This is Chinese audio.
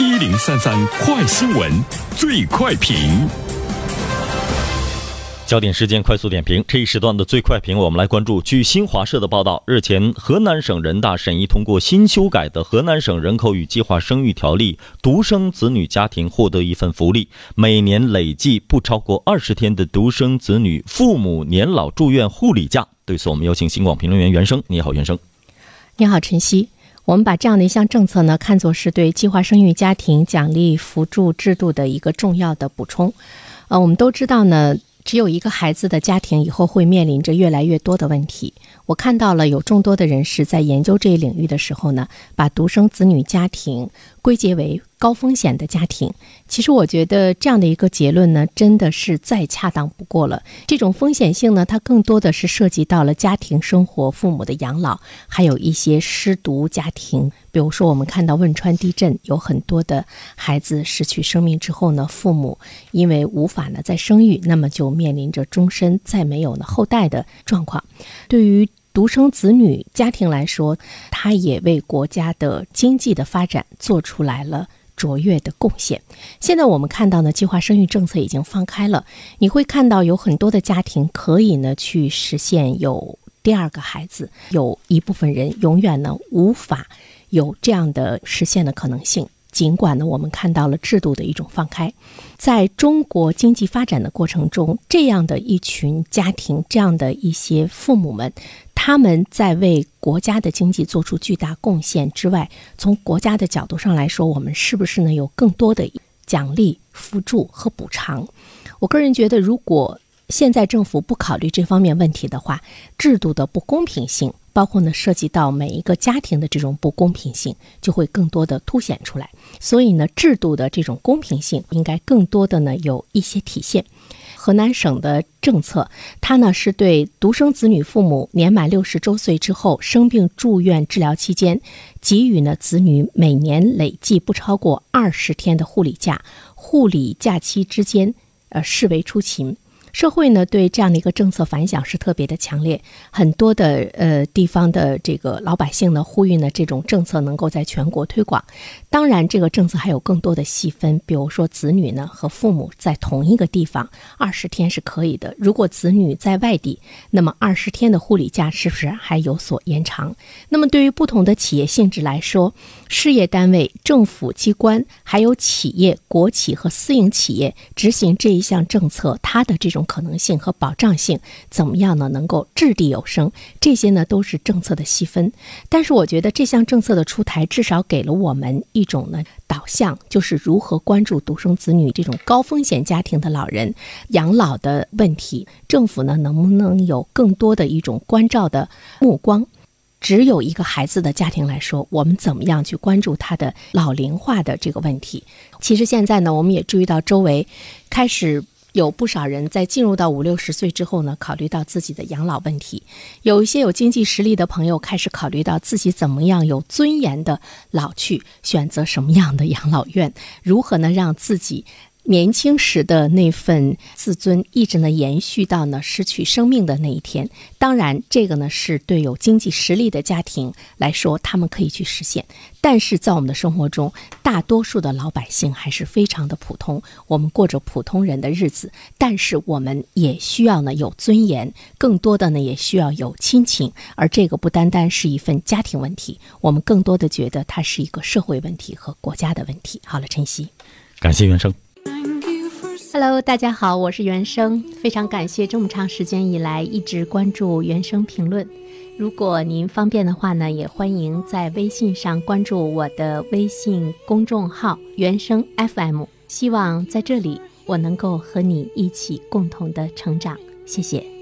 一零三三快新闻，最快评。焦点时间快速点评，这一时段的最快评，我们来关注。据新华社的报道，日前，河南省人大审议通过新修改的《河南省人口与计划生育条例》，独生子女家庭获得一份福利：每年累计不超过二十天的独生子女父母年老住院护理假。对此，我们有请新广评论员袁生。你好，袁生。你好，晨曦。我们把这样的一项政策呢，看作是对计划生育家庭奖励扶助制度的一个重要的补充。呃，我们都知道呢。只有一个孩子的家庭以后会面临着越来越多的问题。我看到了有众多的人士在研究这一领域的时候呢，把独生子女家庭归结为高风险的家庭。其实我觉得这样的一个结论呢，真的是再恰当不过了。这种风险性呢，它更多的是涉及到了家庭生活、父母的养老，还有一些失独家庭。比如说，我们看到汶川地震，有很多的孩子失去生命之后呢，父母因为无法呢再生育，那么就面临着终身再没有呢后代的状况。对于独生子女家庭来说，他也为国家的经济的发展做出来了卓越的贡献。现在我们看到呢，计划生育政策已经放开了，你会看到有很多的家庭可以呢去实现有第二个孩子，有一部分人永远呢无法有这样的实现的可能性。尽管呢，我们看到了制度的一种放开，在中国经济发展的过程中，这样的一群家庭，这样的一些父母们，他们在为国家的经济做出巨大贡献之外，从国家的角度上来说，我们是不是呢有更多的奖励、辅助和补偿？我个人觉得，如果现在政府不考虑这方面问题的话，制度的不公平性。包括呢，涉及到每一个家庭的这种不公平性，就会更多的凸显出来。所以呢，制度的这种公平性应该更多的呢有一些体现。河南省的政策，它呢是对独生子女父母年满六十周岁之后生病住院治疗期间，给予呢子女每年累计不超过二十天的护理假，护理假期之间，呃视为出勤。社会呢对这样的一个政策反响是特别的强烈，很多的呃地方的这个老百姓呢呼吁呢这种政策能够在全国推广。当然，这个政策还有更多的细分，比如说子女呢和父母在同一个地方二十天是可以的。如果子女在外地，那么二十天的护理假是不是还有所延长？那么对于不同的企业性质来说，事业单位、政府机关还有企业、国企和私营企业执行这一项政策，它的这种可能性和保障性怎么样呢？能够掷地有声，这些呢都是政策的细分。但是我觉得这项政策的出台，至少给了我们一种呢导向，就是如何关注独生子女这种高风险家庭的老人养老的问题。政府呢能不能有更多的一种关照的目光？只有一个孩子的家庭来说，我们怎么样去关注他的老龄化的这个问题？其实现在呢，我们也注意到周围开始。有不少人在进入到五六十岁之后呢，考虑到自己的养老问题；有一些有经济实力的朋友开始考虑到自己怎么样有尊严的老去，选择什么样的养老院，如何呢让自己。年轻时的那份自尊，一直呢延续到呢失去生命的那一天。当然，这个呢是对有经济实力的家庭来说，他们可以去实现。但是在我们的生活中，大多数的老百姓还是非常的普通，我们过着普通人的日子。但是我们也需要呢有尊严，更多的呢也需要有亲情。而这个不单单是一份家庭问题，我们更多的觉得它是一个社会问题和国家的问题。好了，晨曦，感谢袁生。Hello，大家好，我是原生，非常感谢这么长时间以来一直关注原生评论。如果您方便的话呢，也欢迎在微信上关注我的微信公众号“原生 FM”。希望在这里我能够和你一起共同的成长，谢谢。